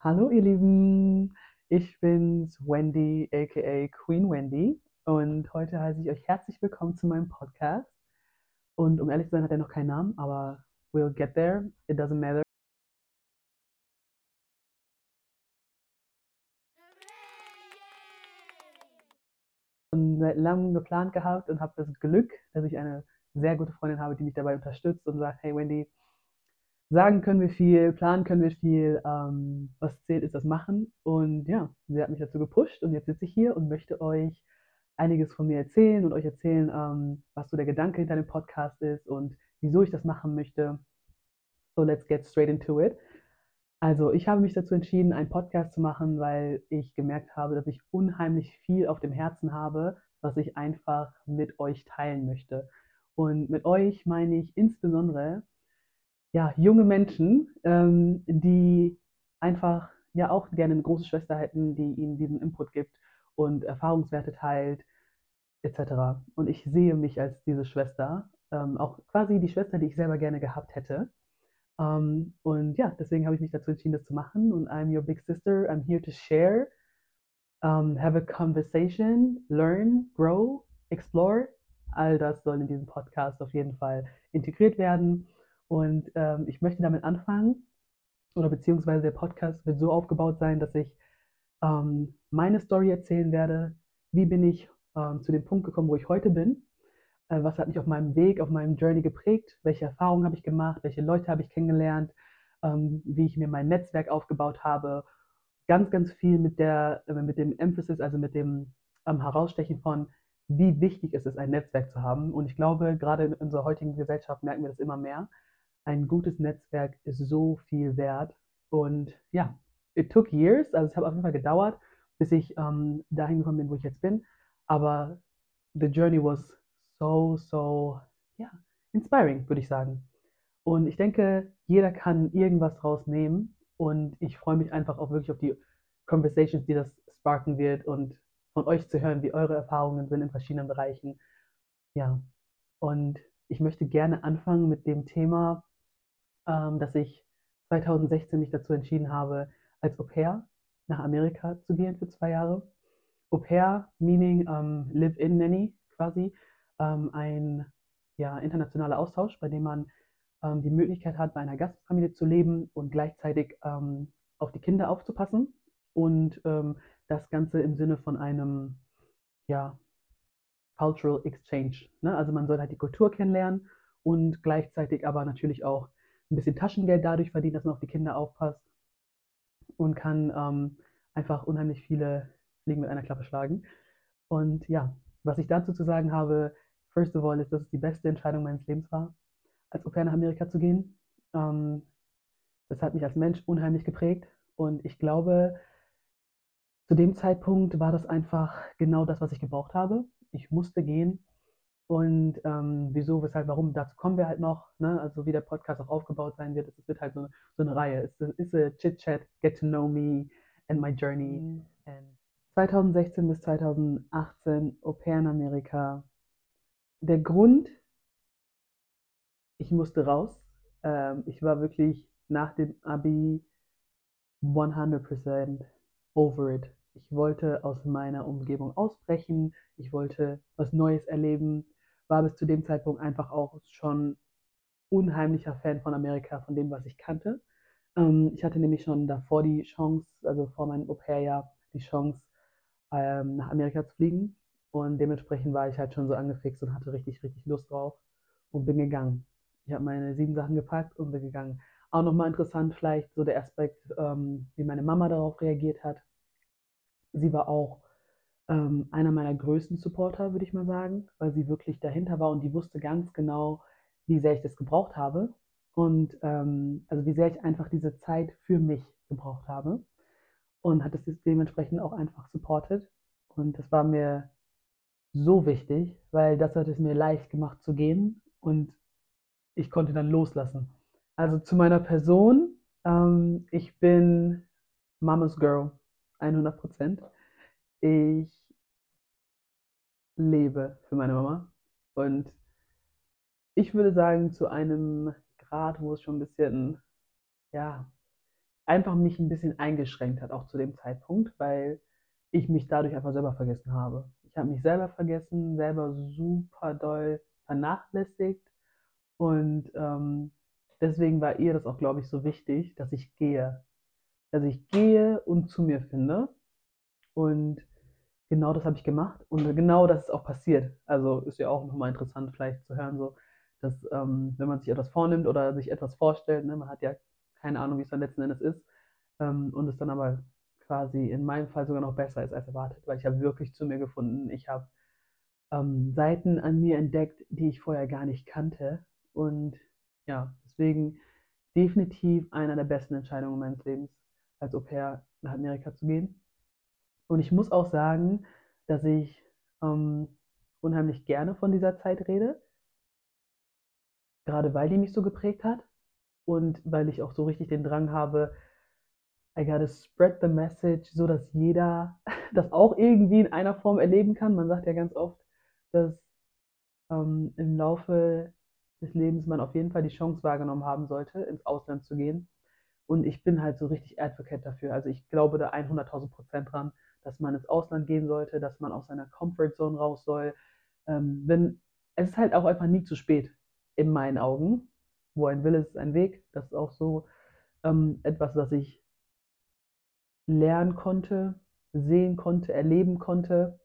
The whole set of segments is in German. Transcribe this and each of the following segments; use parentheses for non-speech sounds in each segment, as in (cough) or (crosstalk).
Hallo ihr Lieben, ich bin's Wendy aka Queen Wendy und heute heiße ich euch herzlich willkommen zu meinem Podcast. Und um ehrlich zu sein, hat er noch keinen Namen, aber we'll get there. It doesn't matter. Und seit langem geplant gehabt und habe das Glück, dass ich eine sehr gute Freundin habe, die mich dabei unterstützt und sagt, hey Wendy, sagen können wir viel, planen können wir viel, ähm, was zählt ist das Machen. Und ja, sie hat mich dazu gepusht und jetzt sitze ich hier und möchte euch einiges von mir erzählen und euch erzählen, ähm, was so der Gedanke hinter dem Podcast ist und wieso ich das machen möchte. So, let's get straight into it. Also, ich habe mich dazu entschieden, einen Podcast zu machen, weil ich gemerkt habe, dass ich unheimlich viel auf dem Herzen habe, was ich einfach mit euch teilen möchte. Und mit euch meine ich insbesondere ja, junge Menschen, ähm, die einfach ja auch gerne eine große Schwester hätten, die ihnen diesen Input gibt und Erfahrungswerte teilt, etc. Und ich sehe mich als diese Schwester, ähm, auch quasi die Schwester, die ich selber gerne gehabt hätte. Ähm, und ja, deswegen habe ich mich dazu entschieden, das zu machen. Und I'm your big sister. I'm here to share, um, have a conversation, learn, grow, explore. All das soll in diesem Podcast auf jeden Fall integriert werden. Und ähm, ich möchte damit anfangen, oder beziehungsweise der Podcast wird so aufgebaut sein, dass ich ähm, meine Story erzählen werde. Wie bin ich ähm, zu dem Punkt gekommen, wo ich heute bin? Äh, was hat mich auf meinem Weg, auf meinem Journey geprägt? Welche Erfahrungen habe ich gemacht? Welche Leute habe ich kennengelernt? Ähm, wie ich mir mein Netzwerk aufgebaut habe? Ganz, ganz viel mit, der, äh, mit dem Emphasis, also mit dem ähm, Herausstechen von, wie wichtig es ist, ein Netzwerk zu haben. Und ich glaube, gerade in unserer heutigen Gesellschaft merken wir das immer mehr ein gutes Netzwerk ist so viel wert. Und ja, it took years, also es hat auf jeden Fall gedauert, bis ich ähm, dahin gekommen bin, wo ich jetzt bin. Aber the journey was so, so, ja, inspiring, würde ich sagen. Und ich denke, jeder kann irgendwas rausnehmen. Und ich freue mich einfach auch wirklich auf die Conversations, die das sparken wird und von euch zu hören, wie eure Erfahrungen sind in verschiedenen Bereichen. Ja, und ich möchte gerne anfangen mit dem Thema, dass ich 2016 mich dazu entschieden habe, als Au pair nach Amerika zu gehen für zwei Jahre. Au pair, meaning ähm, Live-in Nanny quasi, ähm, ein ja, internationaler Austausch, bei dem man ähm, die Möglichkeit hat, bei einer Gastfamilie zu leben und gleichzeitig ähm, auf die Kinder aufzupassen und ähm, das Ganze im Sinne von einem ja, Cultural Exchange. Ne? Also man soll halt die Kultur kennenlernen und gleichzeitig aber natürlich auch ein bisschen Taschengeld dadurch verdienen, dass man auf die Kinder aufpasst und kann ähm, einfach unheimlich viele Fliegen mit einer Klappe schlagen. Und ja, was ich dazu zu sagen habe, first of all, ist, dass es die beste Entscheidung meines Lebens war, als Au pair nach Amerika zu gehen. Ähm, das hat mich als Mensch unheimlich geprägt und ich glaube, zu dem Zeitpunkt war das einfach genau das, was ich gebraucht habe. Ich musste gehen, und ähm, wieso, weshalb, warum, dazu kommen wir halt noch, ne? also wie der Podcast auch aufgebaut sein wird. Es wird halt so, so eine Reihe. Es ist a Chit-Chat, Get to Know Me and My Journey. Mhm. And 2016 bis 2018 Au pair in Amerika. Der Grund, ich musste raus. Ähm, ich war wirklich nach dem Abi 100% over it. Ich wollte aus meiner Umgebung ausbrechen. Ich wollte was Neues erleben war bis zu dem Zeitpunkt einfach auch schon unheimlicher Fan von Amerika, von dem, was ich kannte. Ähm, ich hatte nämlich schon davor die Chance, also vor meinem Au-pair-Jahr, die Chance, ähm, nach Amerika zu fliegen. Und dementsprechend war ich halt schon so angefixt und hatte richtig, richtig Lust drauf und bin gegangen. Ich habe meine sieben Sachen gepackt und bin gegangen. Auch nochmal interessant vielleicht so der Aspekt, ähm, wie meine Mama darauf reagiert hat. Sie war auch ähm, einer meiner größten Supporter, würde ich mal sagen, weil sie wirklich dahinter war und die wusste ganz genau, wie sehr ich das gebraucht habe und ähm, also wie sehr ich einfach diese Zeit für mich gebraucht habe und hat es dementsprechend auch einfach supportet und das war mir so wichtig, weil das hat es mir leicht gemacht zu gehen und ich konnte dann loslassen. Also zu meiner Person, ähm, ich bin Mama's Girl, 100 Prozent. Ich lebe für meine Mama. Und ich würde sagen, zu einem Grad, wo es schon ein bisschen, ja, einfach mich ein bisschen eingeschränkt hat, auch zu dem Zeitpunkt, weil ich mich dadurch einfach selber vergessen habe. Ich habe mich selber vergessen, selber super doll vernachlässigt und ähm, deswegen war ihr das auch, glaube ich, so wichtig, dass ich gehe. Dass ich gehe und zu mir finde. Und genau das habe ich gemacht und genau das ist auch passiert. Also ist ja auch nochmal interessant vielleicht zu hören, so, dass ähm, wenn man sich etwas vornimmt oder sich etwas vorstellt, ne, man hat ja keine Ahnung, wie es dann letzten Endes ist, ähm, und es dann aber quasi in meinem Fall sogar noch besser ist als erwartet, weil ich habe wirklich zu mir gefunden. Ich habe ähm, Seiten an mir entdeckt, die ich vorher gar nicht kannte. Und ja, deswegen definitiv einer der besten Entscheidungen meines Lebens, als Au pair nach Amerika zu gehen. Und ich muss auch sagen, dass ich ähm, unheimlich gerne von dieser Zeit rede, gerade weil die mich so geprägt hat und weil ich auch so richtig den Drang habe, I gotta spread the message, so dass jeder (laughs) das auch irgendwie in einer Form erleben kann. Man sagt ja ganz oft, dass ähm, im Laufe des Lebens man auf jeden Fall die Chance wahrgenommen haben sollte, ins Ausland zu gehen. Und ich bin halt so richtig Advocate dafür. Also ich glaube da 100.000 Prozent dran, dass man ins Ausland gehen sollte, dass man aus seiner Comfort Zone raus soll. Ähm, wenn, es ist halt auch einfach nie zu spät, in meinen Augen. Wo ein Wille ist ein Weg. Das ist auch so ähm, etwas, was ich lernen konnte, sehen konnte, erleben konnte.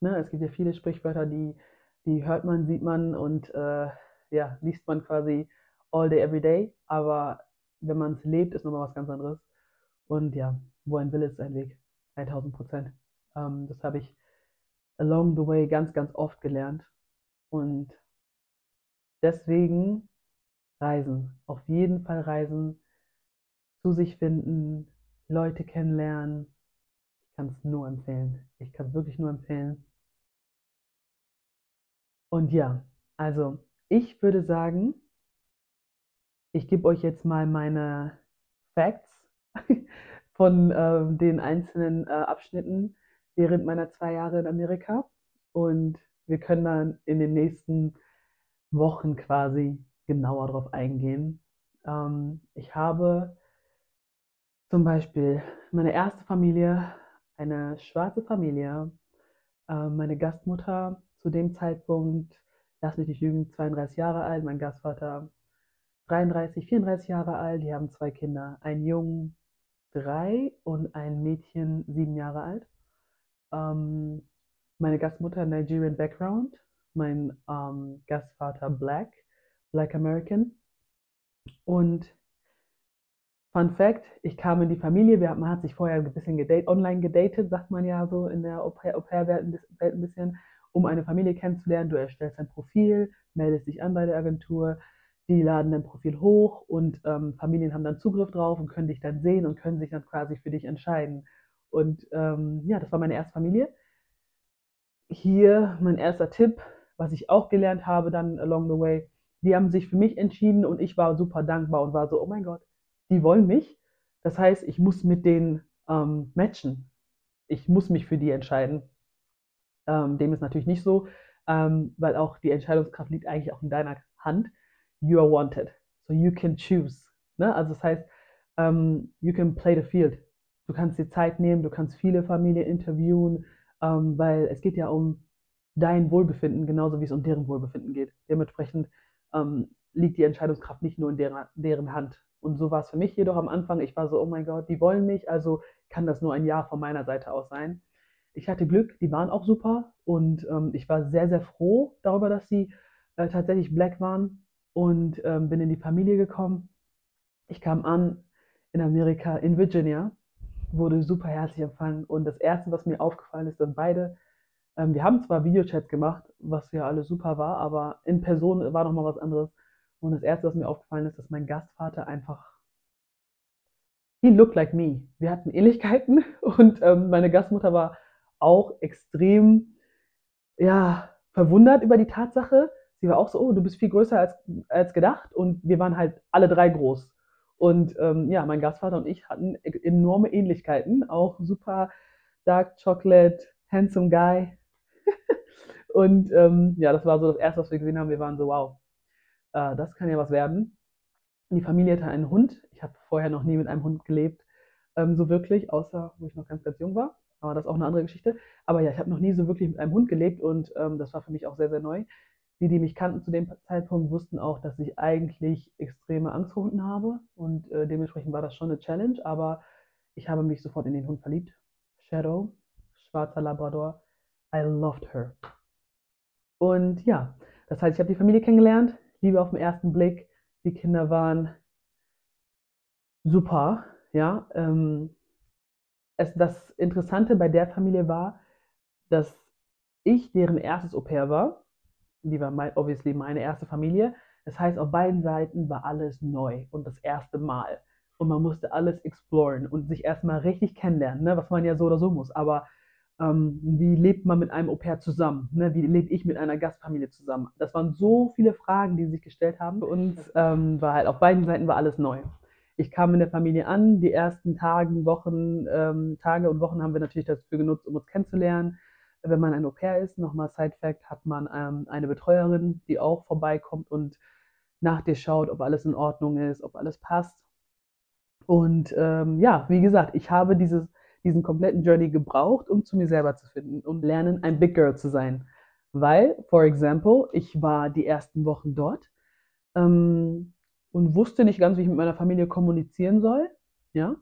Ne, es gibt ja viele Sprichwörter, die, die hört man, sieht man und äh, ja, liest man quasi all day, every day. Aber wenn man es lebt, ist nochmal was ganz anderes. Und ja, wo ein Wille ist ein Weg. 1000 Prozent. Ähm, das habe ich along the way ganz, ganz oft gelernt. Und deswegen reisen. Auf jeden Fall reisen, zu sich finden, Leute kennenlernen. Ich kann es nur empfehlen. Ich kann es wirklich nur empfehlen. Und ja, also ich würde sagen, ich gebe euch jetzt mal meine Facts (laughs) von äh, den einzelnen äh, Abschnitten während meiner zwei Jahre in Amerika. Und wir können dann in den nächsten Wochen quasi genauer darauf eingehen. Ähm, ich habe zum Beispiel meine erste Familie, eine schwarze Familie, äh, meine Gastmutter zu dem Zeitpunkt, lass mich nicht lügen, 32 Jahre alt, mein Gastvater 33, 34 Jahre alt, die haben zwei Kinder, einen Jungen drei und ein Mädchen sieben Jahre alt. Ähm, meine Gastmutter Nigerian Background, mein ähm, Gastvater Black, Black American. Und Fun Fact, ich kam in die Familie, wir, man hat sich vorher ein bisschen gedate, online gedatet, sagt man ja so in der Au-pair-Welt ein bisschen, um eine Familie kennenzulernen. Du erstellst ein Profil, meldest dich an bei der Agentur, die laden dein Profil hoch und ähm, Familien haben dann Zugriff drauf und können dich dann sehen und können sich dann quasi für dich entscheiden. Und ähm, ja, das war meine erste Familie. Hier mein erster Tipp, was ich auch gelernt habe dann along the way. Die haben sich für mich entschieden und ich war super dankbar und war so, oh mein Gott, die wollen mich. Das heißt, ich muss mit denen ähm, matchen. Ich muss mich für die entscheiden. Ähm, dem ist natürlich nicht so, ähm, weil auch die Entscheidungskraft liegt eigentlich auch in deiner Hand. You are wanted. So you can choose. Ne? Also das heißt, ähm, you can play the field. Du kannst dir Zeit nehmen, du kannst viele Familien interviewen, ähm, weil es geht ja um dein Wohlbefinden, genauso wie es um deren Wohlbefinden geht. Dementsprechend ähm, liegt die Entscheidungskraft nicht nur in deren, deren Hand. Und so war es für mich jedoch am Anfang. Ich war so, oh mein Gott, die wollen mich, also kann das nur ein Ja von meiner Seite aus sein. Ich hatte Glück, die waren auch super und ich war sehr, sehr froh darüber, dass sie äh, tatsächlich black waren und ähm, bin in die Familie gekommen. Ich kam an in Amerika, in Virginia, wurde super herzlich empfangen und das Erste, was mir aufgefallen ist, dass beide, ähm, wir haben zwar Videochats gemacht, was ja alles super war, aber in Person war nochmal was anderes. Und das Erste, was mir aufgefallen ist, dass mein Gastvater einfach, he looked like me. Wir hatten Ähnlichkeiten (laughs) und ähm, meine Gastmutter war auch extrem, ja, verwundert über die Tatsache. Sie war auch so, oh, du bist viel größer als, als gedacht und wir waren halt alle drei groß. Und ähm, ja, mein Gastvater und ich hatten e-, enorme Ähnlichkeiten, auch super Dark Chocolate, Handsome Guy. (laughs) und ähm, ja, das war so das Erste, was wir gesehen haben. Wir waren so, wow, äh, das kann ja was werden. die Familie hatte einen Hund. Ich habe vorher noch nie mit einem Hund gelebt, ähm, so wirklich, außer wo ich noch ganz, ganz jung war. Aber das ist auch eine andere Geschichte. Aber ja, ich habe noch nie so wirklich mit einem Hund gelebt und ähm, das war für mich auch sehr, sehr neu. Die, die mich kannten zu dem Zeitpunkt, wussten auch, dass ich eigentlich extreme Angst vor Hunden habe und äh, dementsprechend war das schon eine Challenge, aber ich habe mich sofort in den Hund verliebt. Shadow, schwarzer Labrador. I loved her. Und ja, das heißt, ich habe die Familie kennengelernt, Liebe auf den ersten Blick. Die Kinder waren super, ja. Ähm, es, das Interessante bei der Familie war, dass ich deren erstes Au pair war. Die war mein, obviously meine erste Familie. Das heißt, auf beiden Seiten war alles neu und das erste Mal. Und man musste alles exploren und sich erstmal richtig kennenlernen, ne? was man ja so oder so muss. Aber ähm, wie lebt man mit einem Au pair zusammen? Ne? Wie lebe ich mit einer Gastfamilie zusammen? Das waren so viele Fragen, die sich gestellt haben. Für uns ähm, war halt auf beiden Seiten war alles neu. Ich kam in der Familie an, die ersten Tagen, Wochen, ähm, Tage und Wochen haben wir natürlich dafür genutzt, um uns kennenzulernen. Wenn man ein Au pair ist, nochmal Side Fact, hat man ähm, eine Betreuerin, die auch vorbeikommt und nach dir schaut, ob alles in Ordnung ist, ob alles passt. Und ähm, ja, wie gesagt, ich habe dieses, diesen kompletten Journey gebraucht, um zu mir selber zu finden und lernen, ein Big Girl zu sein. Weil, for example, ich war die ersten Wochen dort ähm, und wusste nicht ganz, wie ich mit meiner Familie kommunizieren soll. Ja.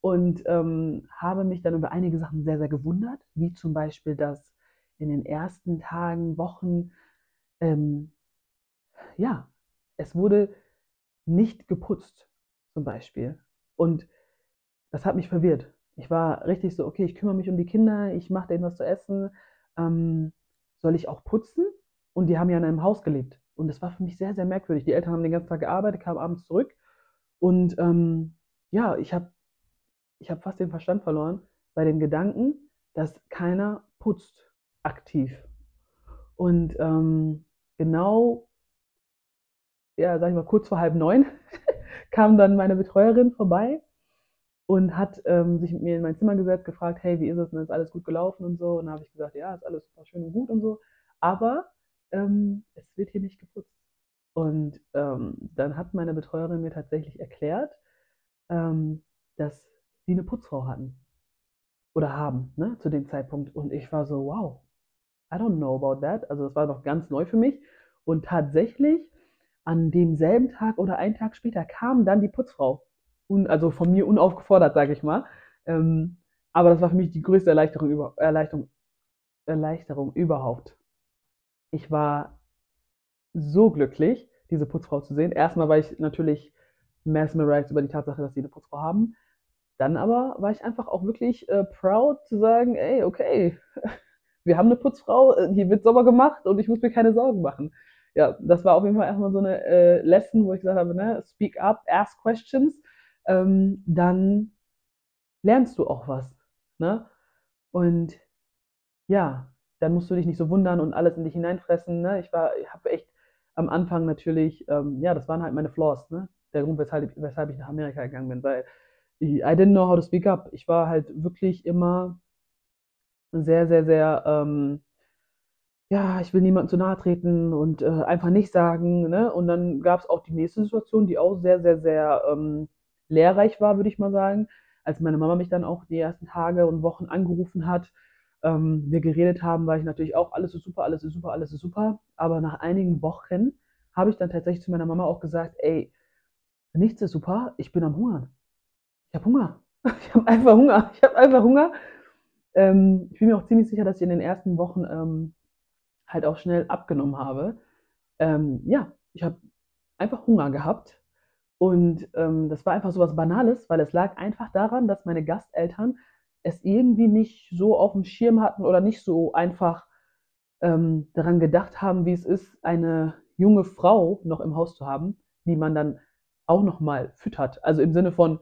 Und ähm, habe mich dann über einige Sachen sehr, sehr gewundert, wie zum Beispiel, dass in den ersten Tagen, Wochen, ähm, ja, es wurde nicht geputzt, zum Beispiel. Und das hat mich verwirrt. Ich war richtig so, okay, ich kümmere mich um die Kinder, ich mache denen was zu essen. Ähm, soll ich auch putzen? Und die haben ja in einem Haus gelebt. Und das war für mich sehr, sehr merkwürdig. Die Eltern haben den ganzen Tag gearbeitet, kamen abends zurück. Und ähm, ja, ich habe ich hab fast den Verstand verloren bei dem Gedanken, dass keiner putzt aktiv. Und ähm, genau, ja, sag ich mal, kurz vor halb neun (laughs) kam dann meine Betreuerin vorbei und hat ähm, sich mit mir in mein Zimmer gesetzt, gefragt, hey, wie ist es denn, ist alles gut gelaufen und so. Und dann habe ich gesagt, ja, ist alles super schön und gut und so. Aber ähm, es wird hier nicht geputzt. Und ähm, dann hat meine Betreuerin mir tatsächlich erklärt, ähm, dass sie eine Putzfrau hatten. Oder haben, ne, zu dem Zeitpunkt. Und ich war so, wow, I don't know about that. Also das war noch ganz neu für mich. Und tatsächlich an demselben Tag oder einen Tag später kam dann die Putzfrau. Un, also von mir unaufgefordert, sage ich mal. Ähm, aber das war für mich die größte Erleichterung, über, Erleichterung, Erleichterung überhaupt. Ich war so glücklich, diese Putzfrau zu sehen. Erstmal war ich natürlich mesmerized über die Tatsache, dass sie eine Putzfrau haben. Dann aber war ich einfach auch wirklich äh, proud zu sagen, ey, okay, (laughs) wir haben eine Putzfrau, äh, hier wird sauber gemacht und ich muss mir keine Sorgen machen ja, das war auf jeden Fall erstmal so eine äh, Lesson, wo ich gesagt habe, ne, speak up, ask questions, ähm, dann lernst du auch was. Ne? Und ja, dann musst du dich nicht so wundern und alles in dich hineinfressen. Ne? Ich war, habe echt am Anfang natürlich, ähm, ja, das waren halt meine Flaws, ne? Der Grund, weshalb, weshalb ich nach Amerika gegangen bin, weil I didn't know how to speak up. Ich war halt wirklich immer sehr, sehr, sehr ähm, ja, ich will niemandem zu nahe treten und äh, einfach nicht sagen. Ne? Und dann gab es auch die nächste Situation, die auch sehr, sehr, sehr ähm, lehrreich war, würde ich mal sagen, als meine Mama mich dann auch die ersten Tage und Wochen angerufen hat. Ähm, wir geredet haben, war ich natürlich auch, alles ist super, alles ist super, alles ist super. Aber nach einigen Wochen habe ich dann tatsächlich zu meiner Mama auch gesagt, ey, nichts ist super, ich bin am Hungern. Ich habe Hunger. (laughs) Ich habe einfach Hunger. Ich habe einfach Hunger. Ähm, ich bin mir auch ziemlich sicher, dass ich in den ersten Wochen ähm, halt auch schnell abgenommen habe. Ähm, ja, ich habe einfach Hunger gehabt. Und ähm, das war einfach so was Banales, weil es lag einfach daran, dass meine Gasteltern es irgendwie nicht so auf dem Schirm hatten oder nicht so einfach ähm, daran gedacht haben, wie es ist, eine junge Frau noch im Haus zu haben, die man dann auch nochmal füttert. Also im Sinne von,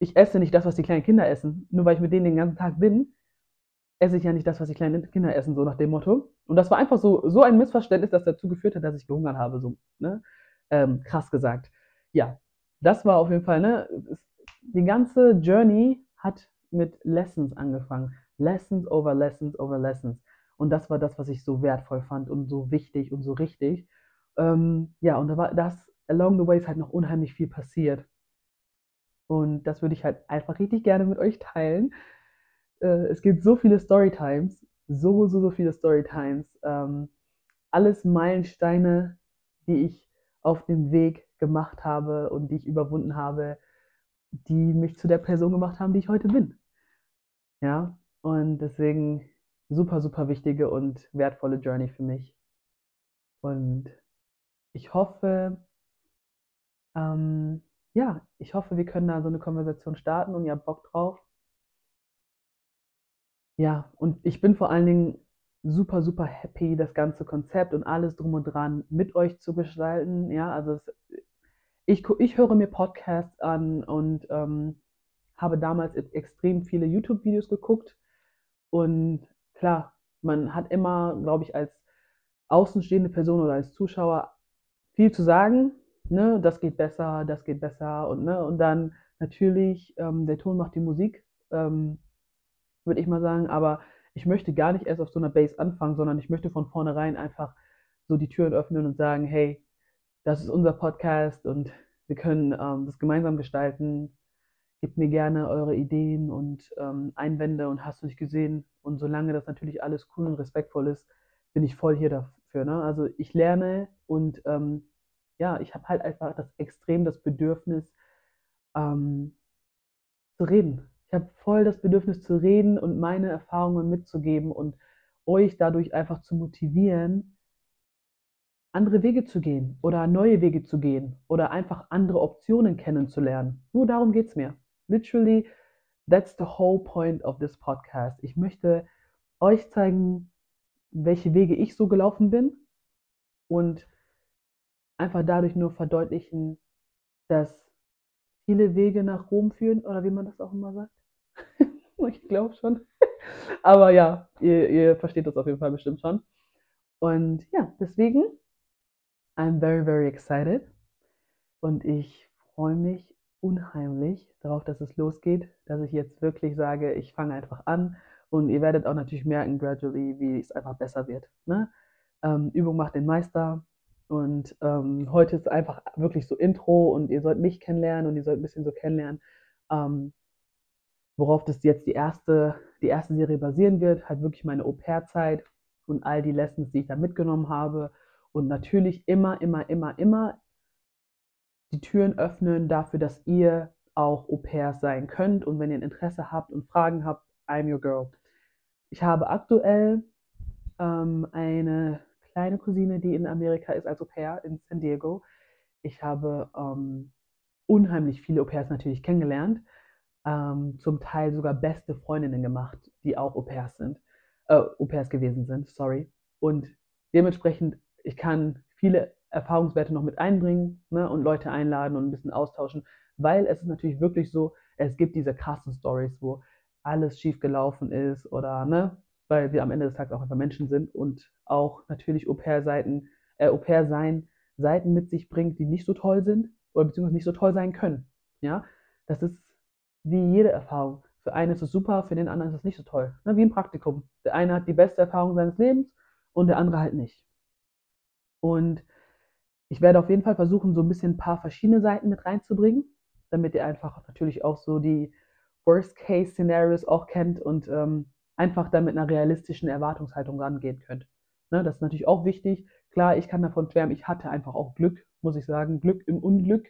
ich esse nicht das, was die kleinen Kinder essen, nur weil ich mit denen den ganzen Tag bin, esse ich ja nicht das, was die kleinen Kinder essen, so nach dem Motto. Und das war einfach so, so ein Missverständnis, das dazu geführt hat, dass ich gehungert habe, so, ne? Ähm, krass gesagt. Ja, das war auf jeden Fall, ne? Die ganze Journey hat mit Lessons angefangen. Lessons over Lessons over Lessons. Und das war das, was ich so wertvoll fand und so wichtig und so richtig. Ähm, ja, und da war das along the way ist halt noch unheimlich viel passiert. Und das würde ich halt einfach richtig gerne mit euch teilen. Äh, es gibt so viele Storytimes, so, so, so viele Storytimes. Ähm, alles Meilensteine, die ich auf dem Weg gemacht habe und die ich überwunden habe, die mich zu der Person gemacht haben, die ich heute bin. Ja, und deswegen super, super wichtige und wertvolle Journey für mich. Und ich hoffe, ähm, ja, ich hoffe, wir können da so eine Konversation starten und ihr habt Bock drauf. Ja, und ich bin vor allen Dingen super, super happy, das ganze Konzept und alles drum und dran mit euch zu gestalten. Ja, also es, ich, ich höre mir Podcasts an und ähm, habe damals e-, extrem viele YouTube-Videos geguckt. Und klar, man hat immer, glaube ich, als außenstehende Person oder als Zuschauer viel zu sagen. Ne, das geht besser, das geht besser und ne, und dann natürlich ähm, der Ton macht die Musik. Ähm, würde ich mal sagen. Aber ich möchte gar nicht erst auf so einer Base anfangen, sondern ich möchte von vornherein einfach so die Türen öffnen und sagen, hey, das ist unser Podcast und wir können ähm, das gemeinsam gestalten. Gebt mir gerne eure Ideen und ähm, Einwände und hast du nicht gesehen. Und solange das natürlich alles cool und respektvoll ist, bin ich voll hier dafür. Ne? Also ich lerne und ähm, ja, ich habe halt einfach das extrem das Bedürfnis ähm, zu reden. Ich habe voll das Bedürfnis zu reden und meine Erfahrungen mitzugeben und euch dadurch einfach zu motivieren, andere Wege zu gehen oder neue Wege zu gehen oder einfach andere Optionen kennenzulernen. Nur darum geht es mir. Literally, that's the whole point of this podcast. Ich möchte euch zeigen, welche Wege ich so gelaufen bin und einfach dadurch nur verdeutlichen, dass viele Wege nach Rom führen oder wie man das auch immer sagt. (laughs) ich glaube schon. (laughs) Aber ja, ihr, ihr versteht das auf jeden Fall bestimmt schon. Und ja, deswegen, I'm very, very excited. Und ich freue mich unheimlich darauf, dass es losgeht, dass ich jetzt wirklich sage, ich fange einfach an. Und ihr werdet auch natürlich merken, gradually, wie es einfach besser wird. Ne? Ähm, Übung macht den Meister. Und ähm, heute ist einfach wirklich so Intro und ihr sollt mich kennenlernen und ihr sollt ein bisschen so kennenlernen, ähm, worauf das jetzt die erste, die erste Serie basieren wird, halt wirklich meine Au-pair-Zeit und all die Lessons, die ich da mitgenommen habe. Und natürlich immer, immer, immer, immer die Türen öffnen dafür, dass ihr auch Au-pairs sein könnt. Und wenn ihr ein Interesse habt und Fragen habt, I'm your girl. Ich habe aktuell ähm, eine kleine Cousine, die in Amerika ist als Au-pair in San Diego. Ich habe ähm, unheimlich viele Au-pairs natürlich kennengelernt ähm, zum Teil sogar beste Freundinnen gemacht, die auch Au-pairs sind, äh, Au-pairs gewesen sind, sorry. Und dementsprechend, ich kann viele Erfahrungswerte noch mit einbringen ne, und Leute einladen und ein bisschen austauschen, weil es ist natürlich wirklich so, es gibt diese krassen Stories, wo alles schief gelaufen ist oder, ne, weil wir am Ende des Tages auch einfach Menschen sind und auch natürlich Au-pair-Seiten, äh, Au-pair-Sein Seiten mit sich bringt, die nicht so toll sind oder beziehungsweise nicht so toll sein können. Ja, das ist wie jede Erfahrung. Für einen ist es super, für den anderen ist es nicht so toll. Ne, wie ein Praktikum. Der eine hat die beste Erfahrung seines Lebens und der andere halt nicht. Und ich werde auf jeden Fall versuchen, so ein bisschen ein paar verschiedene Seiten mit reinzubringen, damit ihr einfach natürlich auch so die Worst-Case-Szenarios auch kennt und ähm, einfach dann mit einer realistischen Erwartungshaltung rangehen könnt. Ne, das ist natürlich auch wichtig. Klar, ich kann davon schwärmen, ich hatte einfach auch Glück, muss ich sagen, Glück im Unglück.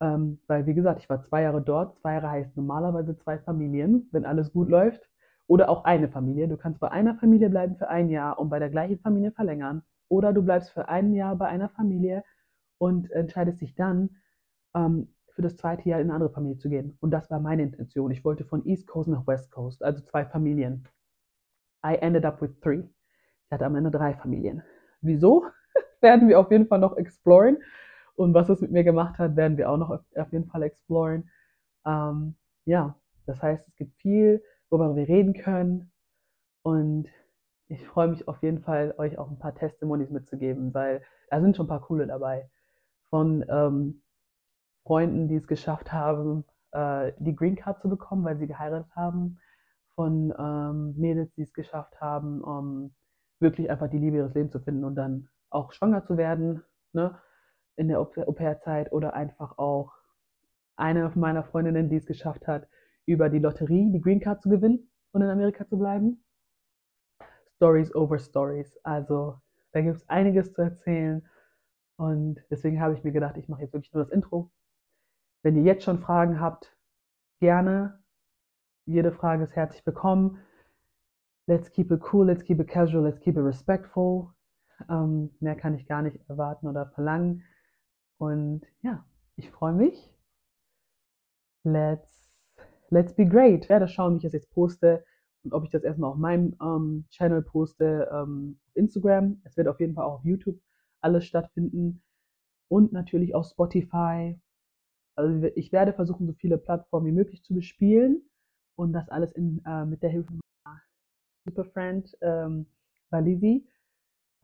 Ähm, weil, wie gesagt, ich war zwei Jahre dort. Zwei Jahre heißt normalerweise zwei Familien, wenn alles gut läuft. Oder auch eine Familie. Du kannst bei einer Familie bleiben für ein Jahr und bei der gleichen Familie verlängern. Oder du bleibst für ein Jahr bei einer Familie und entscheidest dich dann, ähm, für das zweite Jahr in eine andere Familie zu gehen. Und das war meine Intention. Ich wollte von East Coast nach West Coast, also zwei Familien. I ended up with three. Ich hatte am Ende drei Familien. Wieso? (laughs) werden wir auf jeden Fall noch exploren. Und was es mit mir gemacht hat, werden wir auch noch auf jeden Fall exploren. Ähm, ja, das heißt, es gibt viel, worüber wir reden können. Und ich freue mich auf jeden Fall, euch auch ein paar Testimonies mitzugeben, weil da sind schon ein paar coole dabei. Von ähm, Freunden, die es geschafft haben, äh, die Green Card zu bekommen, weil sie geheiratet haben. Von ähm, Mädels, die es geschafft haben, um wirklich einfach die Liebe ihres Lebens zu finden und dann auch schwanger zu werden. Ne? in der Au-pair-Zeit oder einfach auch eine meiner Freundinnen, die es geschafft hat, über die Lotterie die Green Card zu gewinnen und in Amerika zu bleiben. Stories over Stories. Also da gibt es einiges zu erzählen. Und deswegen habe ich mir gedacht, ich mache jetzt wirklich nur das Intro. Wenn ihr jetzt schon Fragen habt, gerne. Jede Frage ist herzlich willkommen. Let's keep it cool, let's keep it casual, let's keep it respectful. Ähm, mehr kann ich gar nicht erwarten oder verlangen. Und ja, ich freue mich. Let's, let's be great. Ich werde schauen, wie ich das jetzt poste und ob ich das erstmal auf meinem ähm, Channel poste, ähm, Instagram. Es wird auf jeden Fall auch auf YouTube alles stattfinden und natürlich auf Spotify. Also ich werde versuchen, so viele Plattformen wie möglich zu bespielen und das alles in, äh, mit der Hilfe meiner Superfriend ähm, Valisi.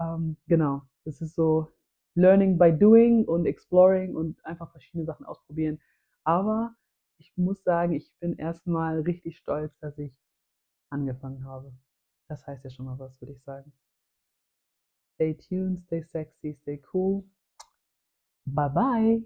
Ähm, genau, das ist so Learning by Doing und Exploring und einfach verschiedene Sachen ausprobieren. Aber ich muss sagen, ich bin erstmal richtig stolz, dass ich angefangen habe. Das heißt ja schon mal was, würde ich sagen. Stay tuned, stay sexy, stay cool. Bye bye.